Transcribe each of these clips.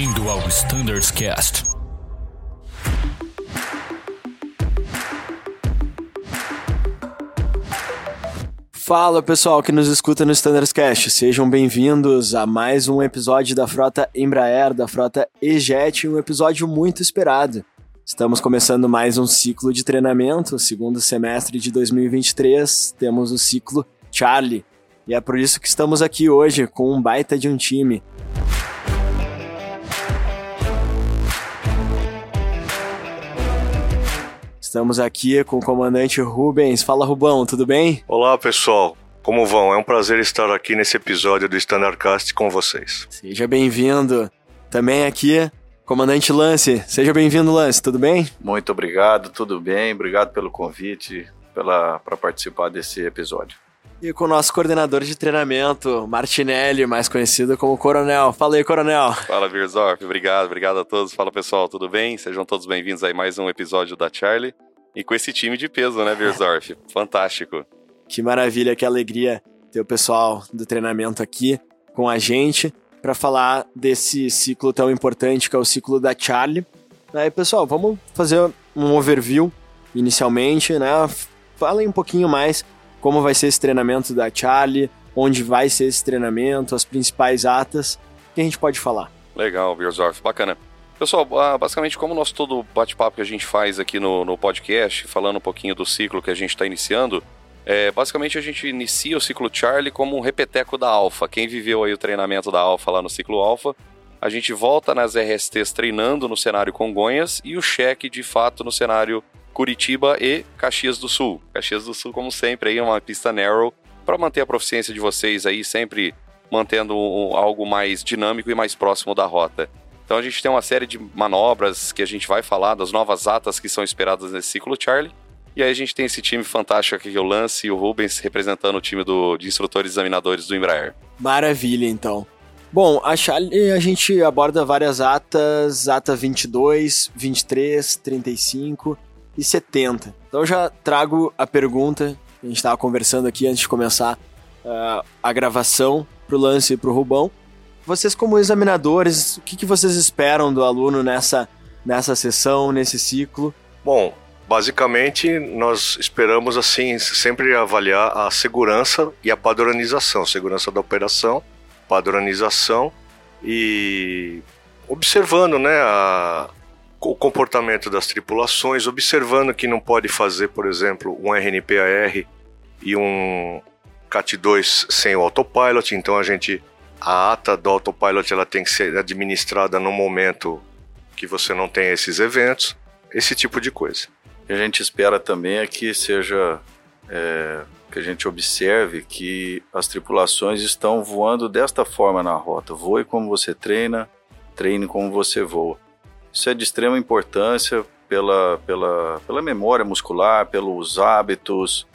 Bem-vindo ao Standards Cast. Fala pessoal que nos escuta no Standards Cast, sejam bem-vindos a mais um episódio da frota Embraer, da frota E-Jet, um episódio muito esperado. Estamos começando mais um ciclo de treinamento, segundo semestre de 2023, temos o ciclo Charlie, e é por isso que estamos aqui hoje com um baita de um time. Estamos aqui com o comandante Rubens. Fala, Rubão, tudo bem? Olá, pessoal. Como vão? É um prazer estar aqui nesse episódio do Standardcast com vocês. Seja bem-vindo. Também aqui, comandante Lance. Seja bem-vindo, Lance. Tudo bem? Muito obrigado, tudo bem. Obrigado pelo convite para participar desse episódio. E com o nosso coordenador de treinamento, Martinelli, mais conhecido como Coronel. Fala aí, Coronel. Fala, Virzorf. Obrigado, obrigado a todos. Fala, pessoal, tudo bem? Sejam todos bem-vindos a mais um episódio da Charlie. E com esse time de peso, né, Virzorf? Fantástico. Que maravilha, que alegria ter o pessoal do treinamento aqui com a gente para falar desse ciclo tão importante que é o ciclo da Charlie. Aí, pessoal, vamos fazer um overview inicialmente, né? Falem um pouquinho mais como vai ser esse treinamento da Charlie, onde vai ser esse treinamento, as principais atas, que a gente pode falar. Legal, Birzorf, bacana. Pessoal, ah, basicamente, como o nosso todo bate-papo que a gente faz aqui no, no podcast, falando um pouquinho do ciclo que a gente está iniciando, é, basicamente a gente inicia o ciclo Charlie como um repeteco da Alpha. Quem viveu aí o treinamento da Alpha lá no ciclo Alpha, a gente volta nas RSTs treinando no cenário Congonhas e o cheque de fato no cenário Curitiba e Caxias do Sul. Caxias do Sul, como sempre, aí é uma pista narrow para manter a proficiência de vocês aí, sempre mantendo um, algo mais dinâmico e mais próximo da rota. Então a gente tem uma série de manobras que a gente vai falar, das novas atas que são esperadas nesse ciclo Charlie. E aí a gente tem esse time fantástico aqui, o Lance e o Rubens, representando o time do, de instrutores examinadores do Embraer. Maravilha, então. Bom, a Charlie a gente aborda várias atas, ata 22, 23, 35 e 70. Então já trago a pergunta a gente estava conversando aqui antes de começar uh, a gravação para o Lance e para o Rubão. Vocês como examinadores, o que, que vocês esperam do aluno nessa, nessa sessão, nesse ciclo? Bom, basicamente nós esperamos assim sempre avaliar a segurança e a padronização, segurança da operação, padronização e observando, né, a, o comportamento das tripulações, observando que não pode fazer, por exemplo, um RNPAR e um CAT2 sem o autopilot, então a gente a ata do autopilot ela tem que ser administrada no momento que você não tem esses eventos, esse tipo de coisa. A gente espera também é que seja é, que a gente observe que as tripulações estão voando desta forma na rota. Voe como você treina, treine como você voa. Isso é de extrema importância pela, pela, pela memória muscular, pelos hábitos,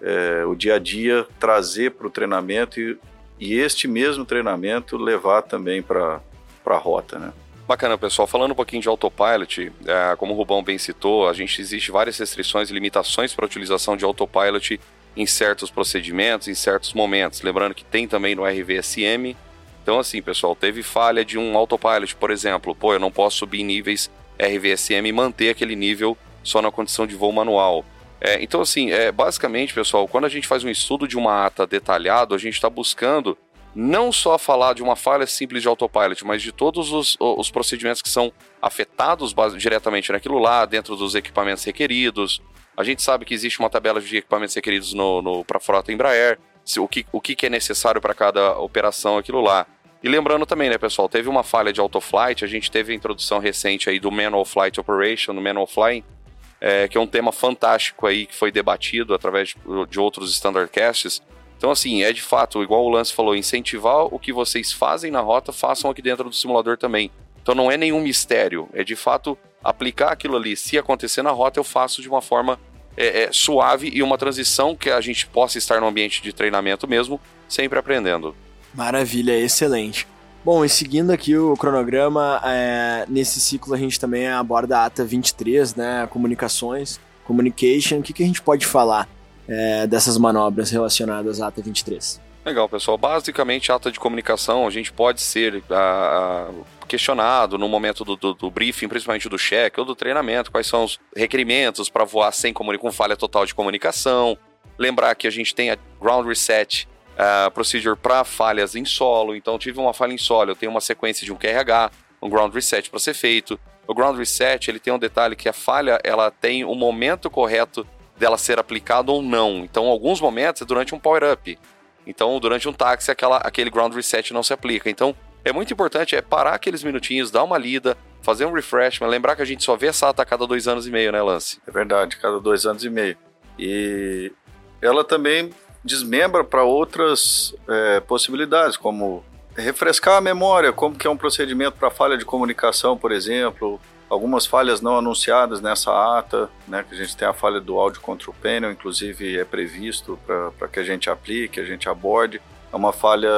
é, o dia a dia, trazer para o treinamento e, e este mesmo treinamento levar também para a rota, né? Bacana, pessoal. Falando um pouquinho de autopilot, é, como o Rubão bem citou, a gente existe várias restrições e limitações para a utilização de autopilot em certos procedimentos, em certos momentos. Lembrando que tem também no RVSM então, assim, pessoal, teve falha de um autopilot, por exemplo. Pô, eu não posso subir níveis RVSM e manter aquele nível só na condição de voo manual. É, então, assim, é, basicamente, pessoal, quando a gente faz um estudo de uma ata detalhado, a gente está buscando não só falar de uma falha simples de autopilot, mas de todos os, os procedimentos que são afetados diretamente naquilo lá, dentro dos equipamentos requeridos. A gente sabe que existe uma tabela de equipamentos requeridos no, no para a frota Embraer o que, o que é necessário para cada operação, aquilo lá. E lembrando também, né, pessoal, teve uma falha de autoflight, a gente teve a introdução recente aí do Manual Flight Operation, do Manual Flying, é, que é um tema fantástico aí que foi debatido através de, de outros standardcasts. Então, assim, é de fato, igual o Lance falou, incentivar o que vocês fazem na rota, façam aqui dentro do simulador também. Então não é nenhum mistério, é de fato aplicar aquilo ali. Se acontecer na rota, eu faço de uma forma é, é, suave e uma transição que a gente possa estar no ambiente de treinamento mesmo, sempre aprendendo. Maravilha, excelente. Bom, e seguindo aqui o cronograma, é, nesse ciclo a gente também aborda a ata 23, né, comunicações, communication, o que, que a gente pode falar é, dessas manobras relacionadas à ata 23? Legal, pessoal. Basicamente, ata de comunicação, a gente pode ser a, a, questionado no momento do, do, do, briefing, principalmente do cheque ou do treinamento, quais são os requerimentos para voar sem com falha total de comunicação. Lembrar que a gente tem a ground reset uh, procedure para falhas em solo. Então, tive uma falha em solo, eu tenho uma sequência de um QRH, um ground reset para ser feito. O ground reset ele tem um detalhe que a falha ela tem o momento correto dela ser aplicada ou não. Então, alguns momentos é durante um power up. Então, durante um táxi, aquela, aquele ground reset não se aplica. Então, é muito importante é parar aqueles minutinhos, dar uma lida, fazer um refreshment, lembrar que a gente só vê essa ata a cada dois anos e meio, né, Lance? É verdade, cada dois anos e meio. E ela também desmembra para outras é, possibilidades, como refrescar a memória, como que é um procedimento para falha de comunicação, por exemplo, algumas falhas não anunciadas nessa ata, né, que a gente tem a falha do áudio control panel, inclusive é previsto para que a gente aplique, a gente aborde. É uma falha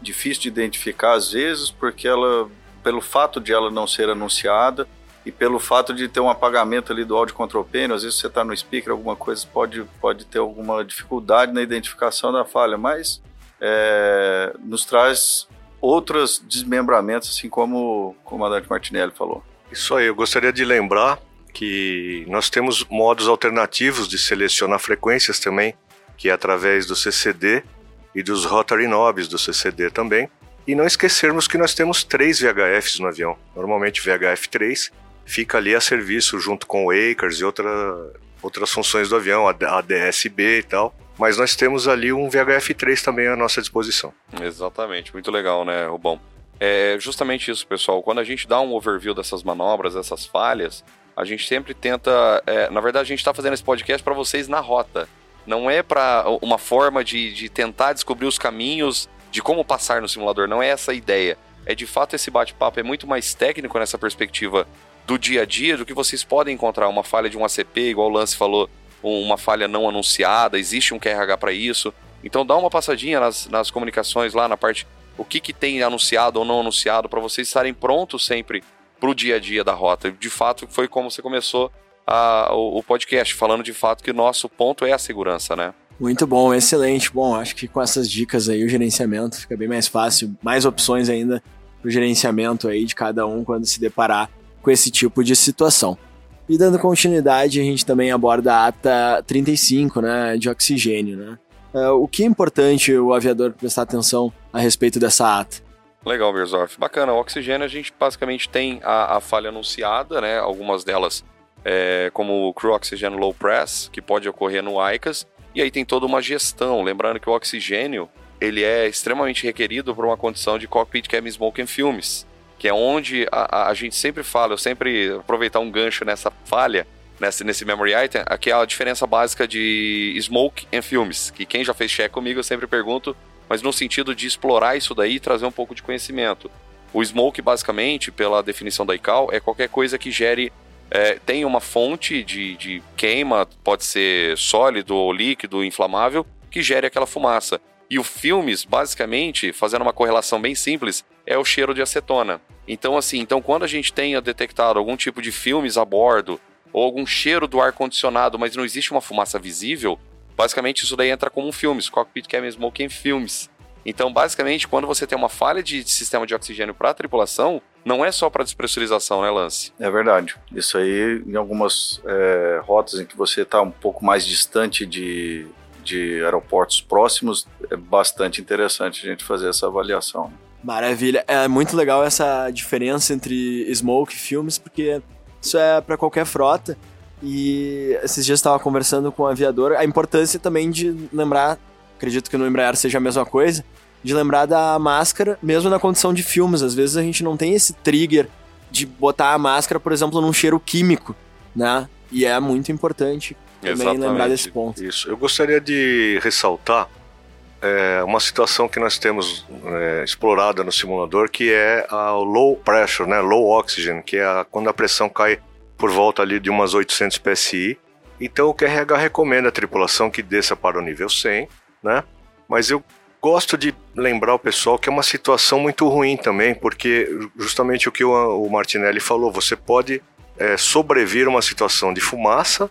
difícil de identificar às vezes, porque ela, pelo fato de ela não ser anunciada e pelo fato de ter um apagamento ali do áudio control panel, às vezes você está no speaker, alguma coisa pode, pode ter alguma dificuldade na identificação da falha, mas é, nos traz outros desmembramentos, assim como o comandante Martinelli falou. Isso aí, eu gostaria de lembrar que nós temos modos alternativos de selecionar frequências também, que é através do CCD e dos rotary knobs do CCD também. E não esquecermos que nós temos três VHFs no avião. Normalmente VHF 3 fica ali a serviço junto com o Acres e outra, outras funções do avião, a DSB e tal. Mas nós temos ali um VHF 3 também à nossa disposição. Exatamente, muito legal, né, Rubão? É justamente isso, pessoal. Quando a gente dá um overview dessas manobras, dessas falhas, a gente sempre tenta. É, na verdade, a gente está fazendo esse podcast para vocês na rota. Não é para uma forma de, de tentar descobrir os caminhos de como passar no simulador. Não é essa a ideia. É de fato esse bate-papo é muito mais técnico nessa perspectiva do dia a dia do que vocês podem encontrar uma falha de um ACP, igual o Lance falou, uma falha não anunciada, existe um QRH para isso. Então dá uma passadinha nas, nas comunicações lá na parte o que, que tem anunciado ou não anunciado, para vocês estarem prontos sempre para o dia a dia da rota. De fato, foi como você começou a, o, o, podcast, falando de fato que o nosso ponto é a segurança, né? Muito bom, excelente. Bom, acho que com essas dicas aí o gerenciamento fica bem mais fácil, mais opções ainda para o gerenciamento aí de cada um quando se deparar com esse tipo de situação. E dando continuidade, a gente também aborda a ata 35, né, de oxigênio, né? Uh, o que é importante o aviador prestar atenção a respeito dessa ata? Legal, Berzorf. Bacana. O oxigênio a gente basicamente tem a, a falha anunciada, né? Algumas delas, é, como o Crew Oxygen Low Press, que pode ocorrer no ICAS. E aí tem toda uma gestão. Lembrando que o oxigênio ele é extremamente requerido para uma condição de cockpit cabin smoke and filmes, que é onde a, a, gente sempre fala, eu sempre aproveitar um gancho nessa falha, nesse, nesse memory item, aqui é a diferença básica de smoke em filmes, que quem já fez check comigo eu sempre pergunto, mas no sentido de explorar isso daí e trazer um pouco de conhecimento. O smoke, basicamente, pela definição da ICAO, é qualquer coisa que gere é, tem uma fonte de, de, queima, pode ser sólido ou líquido, inflamável, que gere aquela fumaça. E o filmes, basicamente, fazendo uma correlação bem simples, é o cheiro de acetona. Então, assim, então quando a gente tenha detectado algum tipo de filmes a bordo, ou algum cheiro do ar-condicionado, mas não existe uma fumaça visível, basicamente isso daí entra como um filmes, Cockpit Cabin Smoke em filmes. Então, basicamente, quando você tem uma falha de sistema de oxigênio para a tripulação, não é só para despressurização, né, Lance? É verdade. Isso aí, em algumas é, rotas em que você está um pouco mais distante de, de aeroportos próximos, é bastante interessante a gente fazer essa avaliação. Maravilha. É muito legal essa diferença entre smoke e filmes, porque isso é para qualquer frota. E esses dias estava conversando com o um aviador a importância também de lembrar, acredito que no Embraer seja a mesma coisa, de lembrar da máscara, mesmo na condição de filmes. Às vezes a gente não tem esse trigger de botar a máscara, por exemplo, num cheiro químico, né? E é muito importante também Exatamente. lembrar desse ponto. Isso. Eu gostaria de ressaltar é, uma situação que nós temos é, explorada no simulador, que é o low pressure, né, low oxygen, que é a, quando a pressão cai por volta ali de umas 800 psi. Então o QRH recomenda a tripulação que desça para o nível 100, né? Mas eu gosto de lembrar o pessoal que é uma situação muito ruim também, porque justamente o que o, o Martinelli falou, você pode é, sobreviver a uma situação de fumaça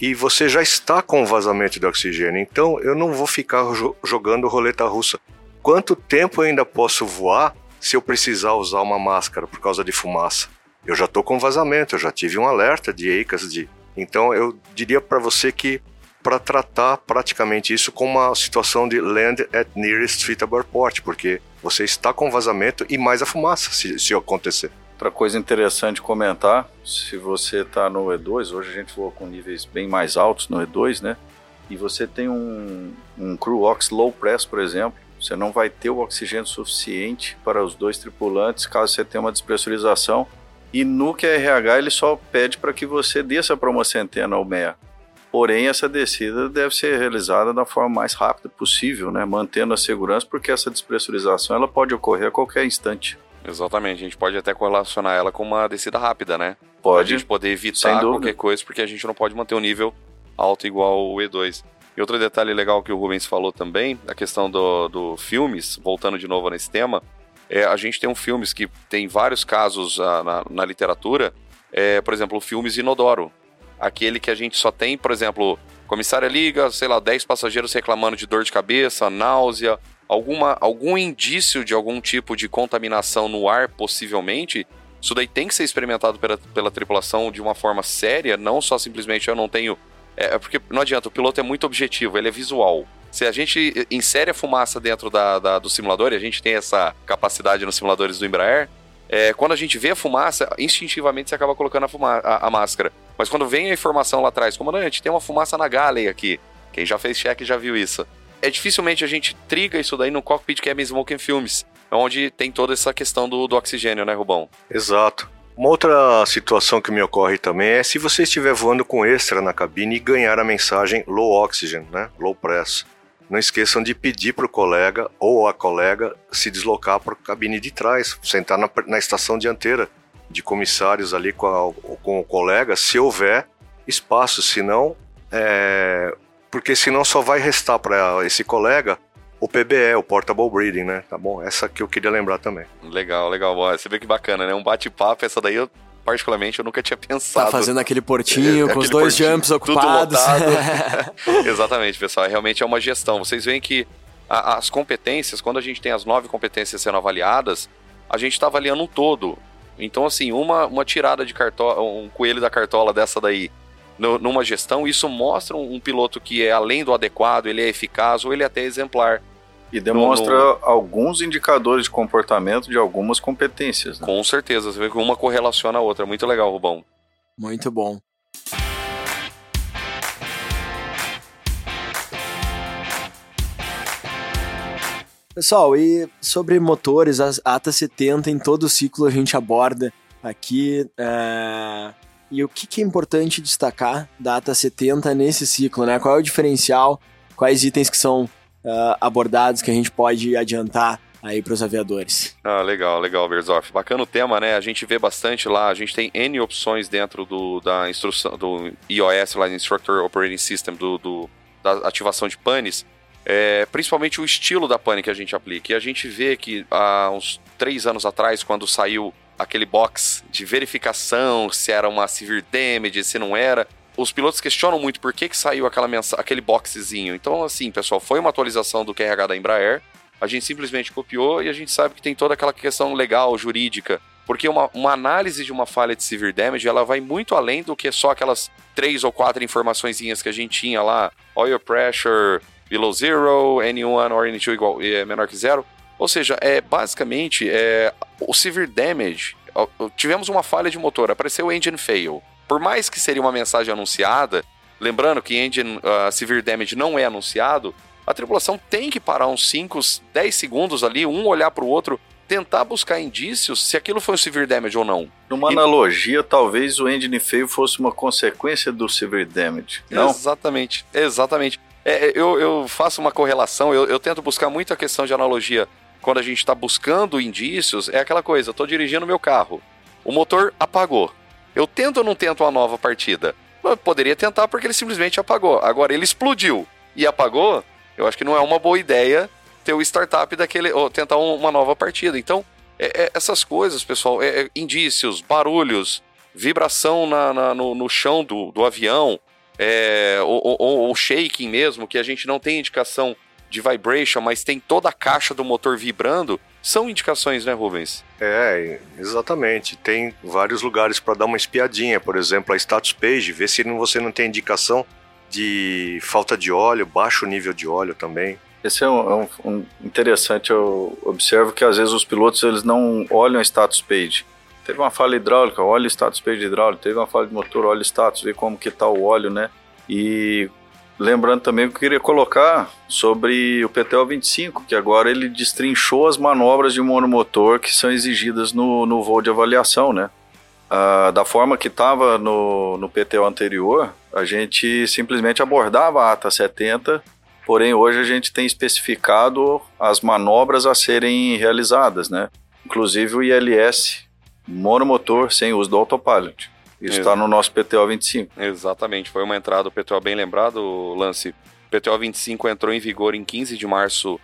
e você já está com vazamento de oxigênio. Então eu não vou ficar jo jogando roleta russa. Quanto tempo eu ainda posso voar se eu precisar usar uma máscara por causa de fumaça? Eu já estou com vazamento, eu já tive um alerta de EICAS de. Então eu diria para você que para tratar praticamente isso como uma situação de land at nearest suitable airport, porque você está com vazamento e mais a fumaça se, se acontecer. Outra coisa interessante comentar, se você está no E2, hoje a gente voa com níveis bem mais altos no E2, né? E você tem um, um Crew Ox Low Press, por exemplo, você não vai ter o oxigênio suficiente para os dois tripulantes caso você tenha uma despressurização. E no QRH ele só pede para que você desça para uma centena ou meia. Porém, essa descida deve ser realizada da forma mais rápida possível, né? mantendo a segurança, porque essa despressurização ela pode ocorrer a qualquer instante. Exatamente, a gente pode até correlacionar ela com uma descida rápida, né? Pode. Pra gente poder evitar qualquer coisa, porque a gente não pode manter um nível alto igual o E2. E outro detalhe legal que o Rubens falou também, a questão do, do filmes, voltando de novo nesse tema, é, a gente tem um filmes que tem vários casos uh, na, na, literatura, é, por exemplo, filmes Inodoro. Aquele que a gente só tem, por exemplo, comissária liga, sei lá, 10 passageiros reclamando de dor de cabeça, náusea, alguma, algum indício de algum tipo de contaminação no ar, possivelmente, isso daí tem que ser experimentado pela, pela tripulação de uma forma séria, não só simplesmente eu não tenho. É, é porque não adianta, o piloto é muito objetivo, ele é visual. Se a gente insere a fumaça dentro da, da do simulador, e a gente tem essa capacidade nos simuladores do Embraer, é, quando a gente vê a fumaça, instintivamente você acaba colocando a, fuma a, a, máscara. Mas quando vem a informação lá atrás, comandante, tem uma fumaça na galley aqui. Quem já fez check já viu isso é dificilmente a gente triga isso daí no cockpit que é Smoking Films, onde tem toda essa questão do, do oxigênio, né, Rubão? Exato. Uma outra situação que me ocorre também é se você estiver voando com extra na cabine e ganhar a mensagem low oxygen, né, low press. Não esqueçam de pedir para o colega ou a colega se deslocar para a cabine de trás, sentar na, na estação dianteira de comissários ali com, a, com o colega, se houver espaço, senão é, porque senão só vai restar para esse colega o PBE, o Portable Breathing, né? Tá bom? Essa que eu queria lembrar também. Legal, legal. Você vê que bacana, né? Um bate-papo, essa daí eu particularmente eu nunca tinha pensado. Tá fazendo aquele portinho é, com os dois portinho, jumps ocupados. Exatamente, pessoal. Realmente é uma gestão. Vocês veem que a, as competências, quando a gente tem as nove competências sendo avaliadas, a gente está avaliando um todo. Então, assim, uma, uma tirada de cartola, um coelho da cartola dessa daí, no, numa gestão, isso mostra um, um, piloto que é além do adequado, ele é eficaz ou ele é até exemplar. E demonstra no, no... alguns indicadores de comportamento de algumas competências. Né? Com certeza, você vê que uma correlaciona a outra. Muito legal, Rubão. Muito bom. Pessoal, e sobre motores, a ATA 70 em todo o ciclo a gente aborda aqui. É... E o que, que é importante destacar da ATA 70 nesse ciclo, né? Qual é o diferencial? Quais itens que são uh, abordados que a gente pode adiantar aí para os aviadores. Ah, legal, legal, Berzoff. Bacana o tema, né? A gente vê bastante lá, a gente tem N opções dentro do, da instrução, do iOS, lá, Instructor Operating System, do, do da ativação de panes, é, principalmente o estilo da pane que a gente aplica. E a gente vê que há uns três anos atrás, quando saiu aquele box de verificação se era uma severe damage, se não era. Os pilotos questionam muito por que, que saiu aquela aquele boxezinho. Então, assim, pessoal, foi uma atualização do QRH da Embraer. A gente simplesmente copiou e a gente sabe que tem toda aquela questão legal, jurídica. Porque uma, uma análise de uma falha de severe damage, ela vai muito além do que só aquelas três ou quatro informações que a gente tinha lá. Oil pressure below zero, N1 or N2 igual, é menor que zero. Ou seja, é basicamente é, o severe damage. Tivemos uma falha de motor, apareceu o engine fail. Por mais que seria uma mensagem anunciada, lembrando que engine uh, severe damage não é anunciado, a tripulação tem que parar uns 5, 10 segundos ali, um olhar para o outro, tentar buscar indícios se aquilo foi um severe damage ou não. Numa e... analogia, talvez o engine fail fosse uma consequência do severe damage, não? Exatamente, exatamente. É, é eu, eu, faço uma correlação, eu, eu tento buscar muito a questão de analogia quando a gente está buscando indícios, é aquela coisa: estou dirigindo meu carro, o motor apagou. Eu tento ou não tento uma nova partida? Eu poderia tentar porque ele simplesmente apagou. Agora ele explodiu e apagou. Eu acho que não é uma boa ideia ter o startup daquele ou tentar uma nova partida. Então é, é, essas coisas, pessoal, é, é indícios, barulhos, vibração na, na, no, no, chão do, do avião, é, ou, ou, ou shaking mesmo, que a gente não tem indicação de vibration, mas tem toda a caixa do motor vibrando, são indicações, né, Rubens? É, exatamente. Tem vários lugares para dar uma espiadinha. Por exemplo, a status page, ver se você não tem indicação de falta de óleo, baixo nível de óleo também. Esse é um, é um, um, interessante. Eu observo que às vezes os pilotos eles não olham a status page. Teve uma falha hidráulica, olha o status page hidráulico. Teve uma falha de motor, olha o status, vê como que tá o óleo, né? E lembrando também que eu queria colocar sobre o PTO 25, que agora ele destrinchou as manobras de monomotor que são exigidas no, no voo de avaliação, né? Ah, da forma que estava no, no PTO anterior, a gente simplesmente abordava a ATA 70 porém hoje a gente tem especificado as manobras a serem realizadas, né? Inclusive o ILS monomotor sem uso do autopilot. Isso está no nosso PTO 25. Exatamente, foi uma entrada, o PTO bem lembrado, Lance. PTO 25 entrou em vigor em 15 de março,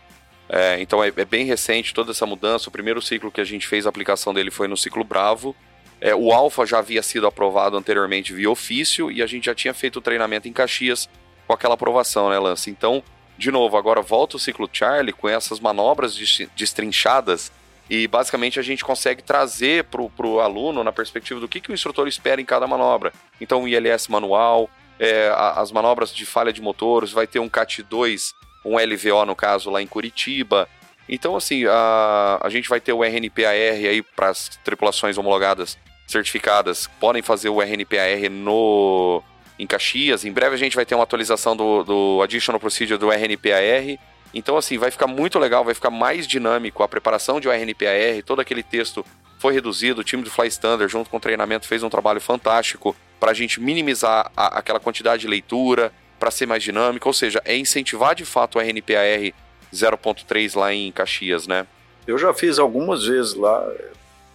é, então é, é, bem recente toda essa mudança. O primeiro ciclo que a gente fez a aplicação dele foi no ciclo Bravo. É, o Alpha já havia sido aprovado anteriormente via ofício e a gente já tinha feito o treinamento em Caxias com aquela aprovação, né, Lance? Então, de novo, agora volta o ciclo Charlie com essas manobras destrinchadas e basicamente a gente consegue trazer para o aluno na perspectiva do que, que o instrutor espera em cada manobra. Então, o ILS manual, é, as manobras de falha de motores, vai ter um CAT2, um LVO no caso lá em Curitiba. Então, assim, a, a gente vai ter o RNPAR aí para as tripulações homologadas certificadas, podem fazer o RNPAR no em Caxias. Em breve a gente vai ter uma atualização do, do Additional Procedure do RNPAR. Então, assim, vai ficar muito legal, vai ficar mais dinâmico a preparação de RNPAR, todo aquele texto foi reduzido, o time do Fly Standard, junto com o treinamento, fez um trabalho fantástico para a gente minimizar a, aquela quantidade de leitura, para ser mais dinâmico, ou seja, é incentivar de fato o RNPAR 0.3 lá em Caxias, né? Eu já fiz algumas vezes lá,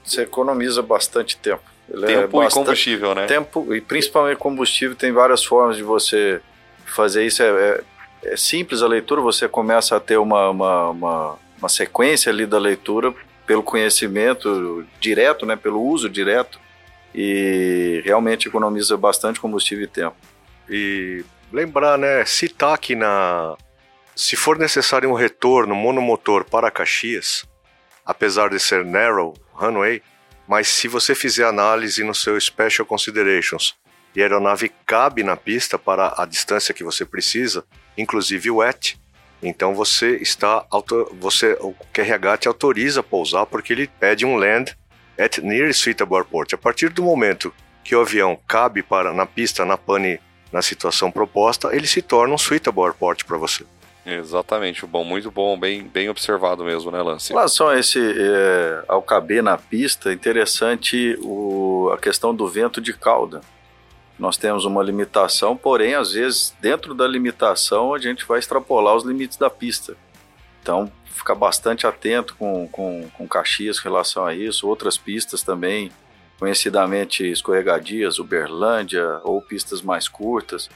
você economiza bastante tempo. Ele é tempo é bastante, e combustível, né? Tempo e principalmente combustível, tem várias formas de você fazer isso. É, é, é simples a leitura, você começa a ter uma, uma, uma, uma, sequência ali da leitura pelo conhecimento direto, né, pelo uso direto, e realmente economiza bastante combustível e tempo. E lembrar, né, citar que na se for necessário um retorno monomotor para Caxias, apesar de ser narrow runway, mas se você fizer análise no seu Special Considerations e a aeronave cabe na pista para a distância que você precisa, inclusive wet, então você está você o QRH te autoriza a pousar porque ele pede um land at near suitable airport. A partir do momento que o avião cabe para na pista na pane na situação proposta, ele se torna um suitable airport para você. Exatamente, bom, muito bom, bem, bem observado mesmo, né, Lance? Em relação a esse, é, ao caber na pista, interessante o, a questão do vento de cauda. Nós temos uma limitação, porém, às vezes, dentro da limitação, a gente vai extrapolar os limites da pista. Então, ficar bastante atento com, com, com Caxias em relação a isso, outras pistas também, conhecidamente escorregadias, Uberlândia, ou pistas mais curtas.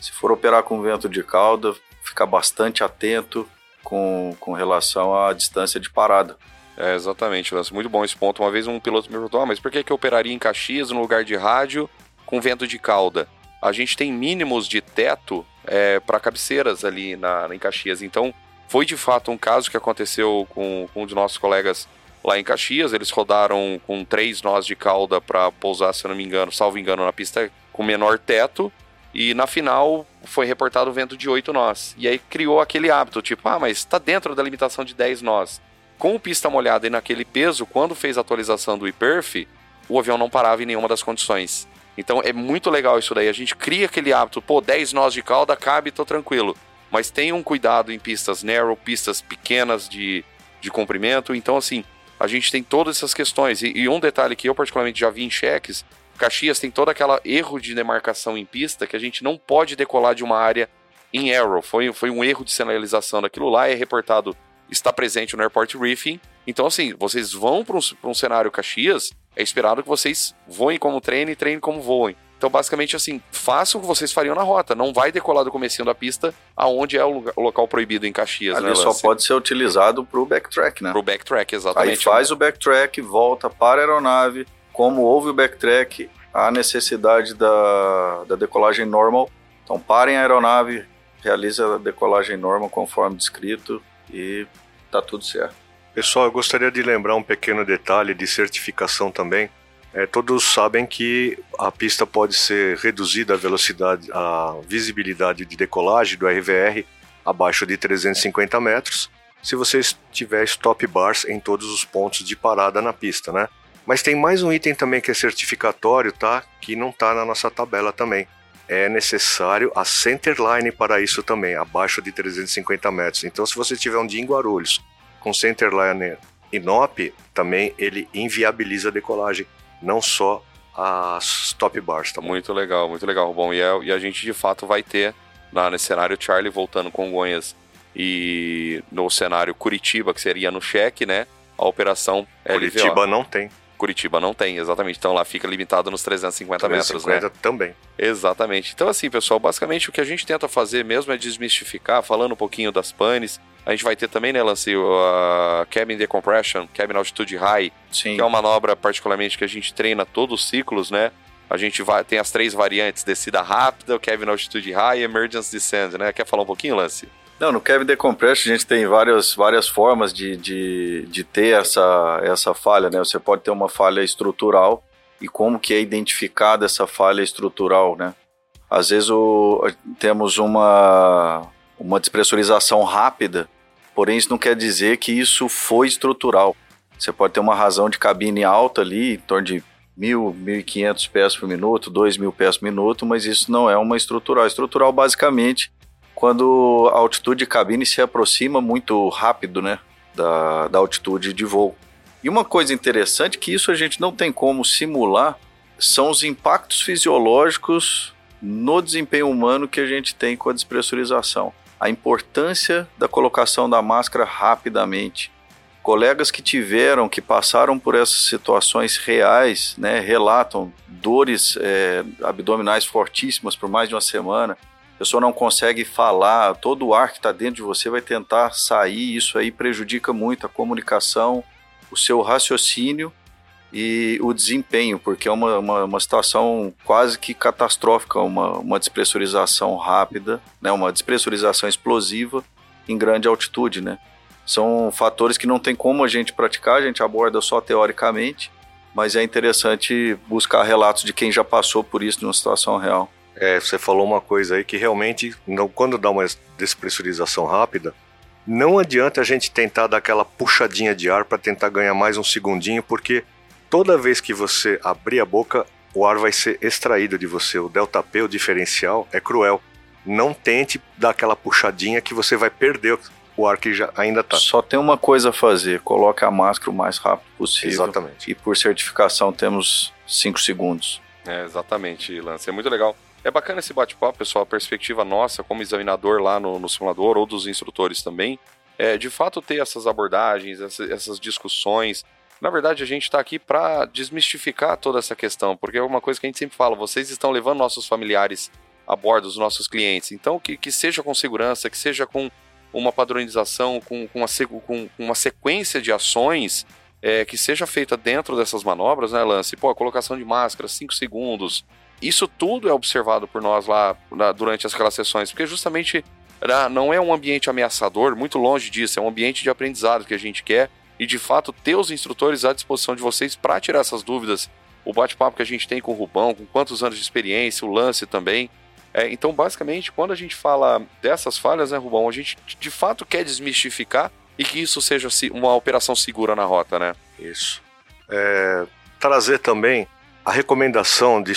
Se for operar com vento de cauda, ficar bastante atento com, com relação à distância de parada. É, exatamente, Lance. Muito bom esse ponto. Uma vez um piloto me perguntou: ah, mas por que, que eu operaria em Caxias no lugar de rádio com vento de cauda? A gente tem mínimos de teto é, para cabeceiras ali na, em Caxias. Então, foi de fato um caso que aconteceu com, com um dos nossos colegas lá em Caxias. Eles rodaram com três nós de cauda para pousar, se não me engano, salvo engano, na pista com menor teto. E na final foi reportado o vento de 8 nós. E aí criou aquele hábito, tipo, ah, mas está dentro da limitação de 10 nós. Com pista molhada e naquele peso, quando fez a atualização do IPERF, o avião não parava em nenhuma das condições. Então é muito legal isso daí. A gente cria aquele hábito, pô, 10 nós de cauda, cabe, tô tranquilo. Mas tenham cuidado em pistas narrow, pistas pequenas de, de comprimento. Então, assim, a gente tem todas essas questões. E, e um detalhe que eu particularmente já vi em cheques Caxias tem todo aquele erro de demarcação em pista que a gente não pode decolar de uma área em arrow. Foi, foi um erro de sinalização daquilo lá, é reportado, está presente no Airport Briefing. Então, assim, vocês vão para um, um cenário Caxias, é esperado que vocês voem como treinem e treinem como voem. Então, basicamente, assim, façam o que vocês fariam na rota. Não vai decolar do comecinho da pista aonde é o, lugar, o local proibido em Caxias. Ali né, só pode ser utilizado para o backtrack, né? Para o backtrack, exatamente. Aí faz o backtrack, volta para a aeronave, como houve o backtrack, a necessidade da, da decolagem normal, Então parem a aeronave, realiza a decolagem normal conforme descrito e tá tudo certo. Pessoal, eu gostaria de lembrar um pequeno detalhe de certificação também. É, todos sabem que a pista pode ser reduzida a velocidade, a visibilidade de decolagem do RVR abaixo de 350 metros, se você tiver stop bars em todos os pontos de parada na pista, né? Mas tem mais um item também que é certificatório, tá? Que não tá na nossa tabela também. É necessário a centerline para isso também, abaixo de 350 metros. Então, se você tiver um dia em Guarulhos com centerline inop, também ele inviabiliza a decolagem não só as top bars, tá bom? Muito legal, muito legal. Bom, e, é, e a gente de fato vai ter na, nesse cenário Charlie voltando com Congonhas e no cenário Curitiba, que seria no cheque, né? A operação Curitiba não tem. Curitiba não tem, exatamente. Então lá fica limitado nos 350, 350 metros, né? também. Exatamente. Então assim, pessoal, basicamente o que a gente tenta fazer mesmo é desmistificar, falando um pouquinho das panes, a gente vai ter também, né, Lance, a Cabin Decompression, Cabin Altitude High, Sim. que é uma manobra particularmente que a gente treina todos os ciclos, né? A gente vai, tem as três variantes, descida rápida, o Cabin Altitude High e Emergency Descent, né? Quer falar um pouquinho, Lance? Não, no Cabin Decompression a gente tem várias, várias formas de, de, de ter essa, essa falha, né? Você pode ter uma falha estrutural e como que é identificada essa falha estrutural, né? Às vezes o, temos uma, uma despressurização rápida, porém isso não quer dizer que isso foi estrutural. Você pode ter uma razão de cabine alta ali, em torno de 1.000, 1.500 pés por minuto, 2.000 pés por minuto, mas isso não é uma estrutural. Estrutural, basicamente, quando a altitude de cabine se aproxima muito rápido né, da, da altitude de voo. E uma coisa interessante que isso a gente não tem como simular são os impactos fisiológicos no desempenho humano que a gente tem com a despressurização a importância da colocação da máscara rapidamente. Colegas que tiveram, que passaram por essas situações reais, né, relatam dores é, abdominais fortíssimas por mais de uma semana. Pessoa não consegue falar, todo o ar que está dentro de você vai tentar sair, isso aí prejudica muito a comunicação, o seu raciocínio e o desempenho, porque é uma, uma, uma, situação quase que catastrófica, uma, uma despressurização rápida, né, uma despressurização explosiva em grande altitude. Né? São fatores que não tem como a gente praticar, a gente aborda só teoricamente, mas é interessante buscar relatos de quem já passou por isso numa situação real. É, você falou uma coisa aí que realmente, quando dá uma despressurização rápida, não adianta a gente tentar dar aquela puxadinha de ar para tentar ganhar mais um segundinho, porque toda vez que você abrir a boca, o ar vai ser extraído de você. O delta P, o diferencial, é cruel. Não tente dar aquela puxadinha que você vai perder o ar que já ainda está. Só tem uma coisa a fazer: coloque a máscara o mais rápido possível. Exatamente. E por certificação temos 5 segundos. É, exatamente, Lance. É muito legal. É bacana esse bate-papo, pessoal. A perspectiva nossa, como examinador lá no, no simulador, ou dos instrutores também, é de fato ter essas abordagens, essas, essas discussões, na verdade, a gente está aqui para desmistificar toda essa questão, porque é uma coisa que a gente sempre fala: vocês estão levando nossos familiares a bordo, os nossos clientes. Então, que, que seja com segurança, que seja com uma padronização, com, com, uma, com uma sequência de ações é, que seja feita dentro dessas manobras, né, Lance? Pô, colocação de máscara, 5 segundos. Isso tudo é observado por nós lá na, durante aquelas sessões, porque justamente né, não é um ambiente ameaçador, muito longe disso, é um ambiente de aprendizado que a gente quer e de fato ter os instrutores à disposição de vocês para tirar essas dúvidas. O bate-papo que a gente tem com o Rubão, com quantos anos de experiência, o lance também. É, então, basicamente, quando a gente fala dessas falhas, né, Rubão, a gente de fato quer desmistificar e que isso seja uma operação segura na rota, né? Isso. É, trazer também a recomendação de,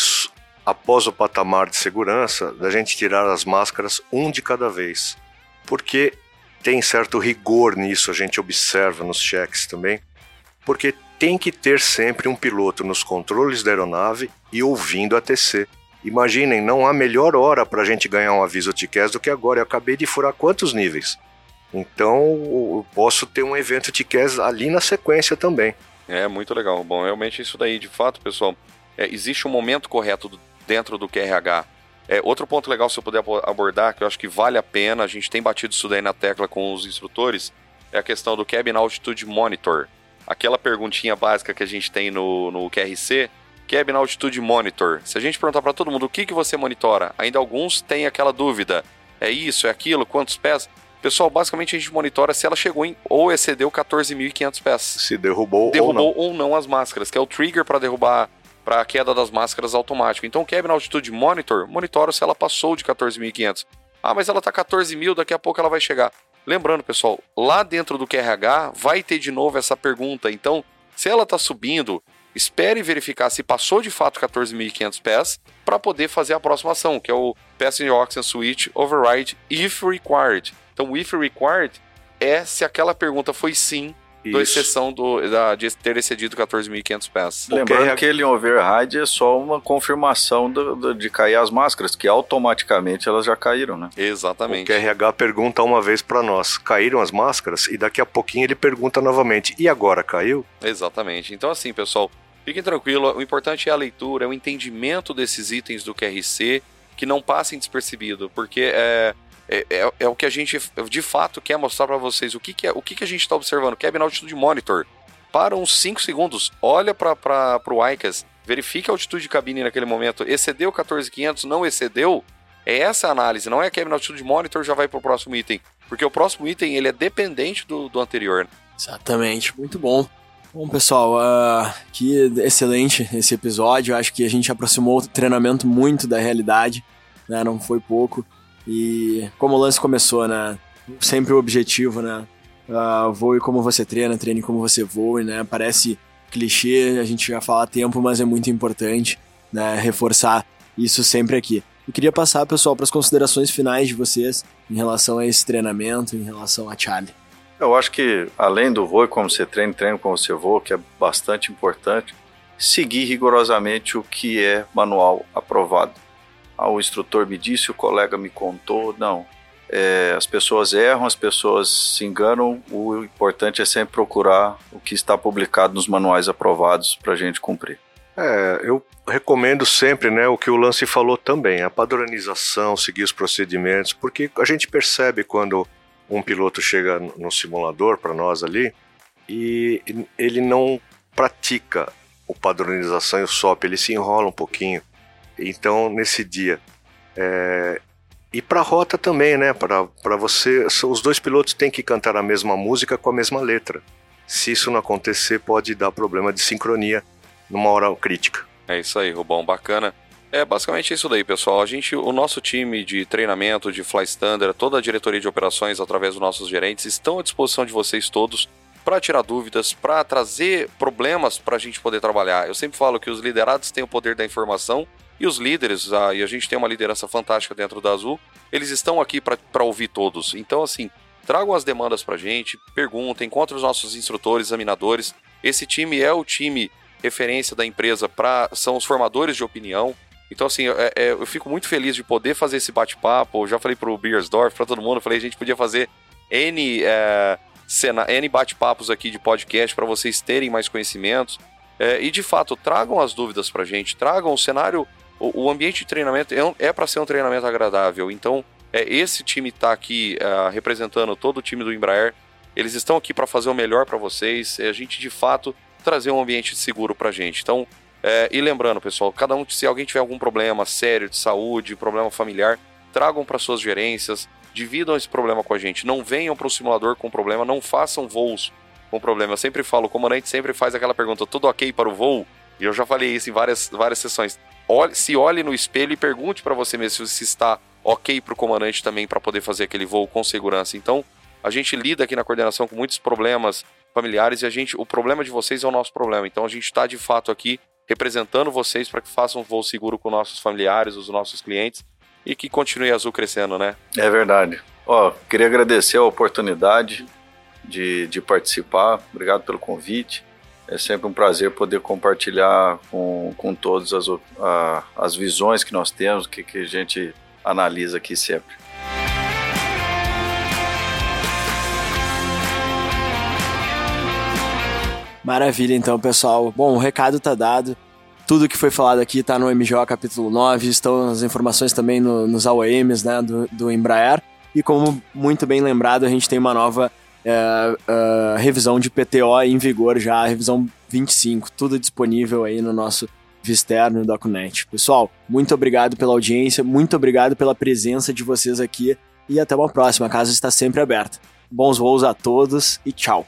após o patamar de segurança, da gente tirar as máscaras um de cada vez. Porque tem certo rigor nisso, a gente observa nos cheques também, porque tem que ter sempre um piloto nos controles da aeronave e ouvindo a TC. Imaginem, não há melhor hora para a gente ganhar um aviso TCAS do que agora. Eu acabei de furar quantos níveis? Então, eu posso ter um evento TCAS ali na sequência também. É, muito legal. Bom, realmente isso daí, de fato, pessoal, é, existe um momento correto dentro do QRH é, outro ponto legal, se eu puder abordar, que eu acho que vale a pena, a gente tem batido isso daí na tecla com os instrutores, é a questão do Cabin Altitude Monitor. Aquela perguntinha básica que a gente tem no, no QRC, Cabin Altitude Monitor. Se a gente perguntar para todo mundo o que, que você monitora, ainda alguns têm aquela dúvida. É isso, é aquilo, quantos pés? Pessoal, basicamente a gente monitora se ela chegou em ou excedeu 14.500 pés. Se derrubou, derrubou ou, não. ou não as máscaras, que é o trigger para derrubar para a queda das máscaras automático. Então o Cabin Altitude Monitor monitora se ela passou de 14.500. Ah, mas ela tá 14.000, daqui a pouco ela vai chegar. Lembrando, pessoal, lá dentro do QRH vai ter de novo essa pergunta. Então, se ela está subindo, espere verificar se passou de fato 14.500 pés para poder fazer a próxima ação, que é o Passenger Oxygen Switch Override If Required. Então, if required é se aquela pergunta foi sim do exceção do, da, de ter excedido 14.500 pés. Lembrando que aquele override é só uma confirmação do, do, de cair as máscaras, que automaticamente elas já caíram, né? Exatamente. O QRH pergunta uma vez para nós, caíram as máscaras? E daqui a pouquinho ele pergunta novamente, e agora, caiu? Exatamente. Então assim, pessoal, fiquem tranquilos, o importante é a leitura, é o entendimento desses itens do QRC, que não passem despercebido, porque é é, é, é, o que a gente de fato quer mostrar para vocês. O que, que, é, o que, que a gente está observando? Cabin Altitude Monitor. Para uns 5 segundos, olha para o ICAS, verifique a altitude de cabine naquele momento. Excedeu 14.500? Não excedeu? É essa a análise, não é Cabin Altitude Monitor já vai para o próximo item. Porque o próximo item ele é dependente do, do anterior. Exatamente, muito bom. Bom, pessoal, uh, que excelente esse episódio. Acho que a gente aproximou o treinamento muito da realidade, né? Não foi pouco. E como o lance começou, né? Sempre o objetivo, né? Uh, voe como você treina, treine como você voe, né? Parece clichê, a gente já fala há tempo, mas é muito importante, né? Reforçar isso sempre aqui. Eu queria passar, pessoal, para as considerações finais de vocês em relação a esse treinamento, em relação a Charlie. Eu acho que, além do voe como você treina, treino como você voa, que é bastante importante, seguir rigorosamente o que é manual aprovado ah, o instrutor me disse, o colega me contou. Não. É, as pessoas erram, as pessoas se enganam. O importante é sempre procurar o que está publicado nos manuais aprovados para a gente cumprir. É, eu recomendo sempre, né, o que o Lance falou também, a padronização, seguir os procedimentos, porque a gente percebe quando um piloto chega no simulador para nós ali e ele não pratica o padronização e o SOP, ele se enrola um pouquinho. Então, nesse dia. É... E para a rota também, né? Para você, os dois pilotos têm que cantar a mesma música com a mesma letra. Se isso não acontecer, pode dar problema de sincronia numa hora crítica. É isso aí, Rubão, bacana. É basicamente isso daí, pessoal. A gente, o nosso time de treinamento, de Fly Standard, toda a diretoria de operações, através dos nossos gerentes, estão à disposição de vocês todos para tirar dúvidas, para trazer problemas para a gente poder trabalhar. Eu sempre falo que os liderados têm o poder da informação e os líderes, ah, e a gente tem uma liderança fantástica dentro da Azul, eles estão aqui para ouvir todos. Então, assim, tragam as demandas para a gente, perguntem, encontrem os nossos instrutores, examinadores. Esse time é o time referência da empresa, para são os formadores de opinião. Então, assim, é, é, eu fico muito feliz de poder fazer esse bate-papo. Já falei para o Beersdorf, para todo mundo, falei, a gente podia fazer N, é, N bate-papos aqui de podcast para vocês terem mais conhecimentos. É, e de fato, tragam as dúvidas para a gente, tragam o cenário o, o ambiente de treinamento é, é para ser um treinamento agradável. Então, é, esse time está aqui uh, representando todo o time do Embraer. Eles estão aqui para fazer o melhor para vocês. É a gente, de fato, trazer um ambiente seguro para gente. Então, é, e lembrando, pessoal, cada um, se alguém tiver algum problema sério de saúde, problema familiar, tragam para suas gerências, dividam esse problema com a gente. Não venham para o simulador com problema, não façam voos com problema. Eu sempre falo, o comandante sempre faz aquela pergunta: tudo ok para o voo? E eu já falei isso em várias, várias sessões olhe, se olhe no espelho e pergunte para você mesmo se está ok para o comandante também para poder fazer aquele voo com segurança. Então, a gente lida aqui na coordenação com muitos problemas familiares e a gente, o problema de vocês é o nosso problema. Então, a gente está de fato aqui representando vocês para que façam um voo seguro com nossos familiares, os nossos clientes e que continue Azul crescendo, né? É verdade. Ó, queria agradecer a oportunidade de, de participar. Obrigado pelo convite. É sempre um prazer poder compartilhar com, com todos as, a, as visões que nós temos, que, que a gente analisa aqui sempre. Maravilha, então, pessoal. Bom, o recado tá dado. Tudo que foi falado aqui está no MGO capítulo 9, estão as informações também no, nos AOMs né, do, do Embraer. E como muito bem lembrado, a gente tem uma nova é, é, revisão de PTO em vigor já, revisão 25, tudo disponível aí no nosso Visterno e DocuNet. Pessoal, muito obrigado pela audiência, muito obrigado pela presença de vocês aqui e até uma próxima. A casa está sempre aberta. Bons voos a todos e tchau.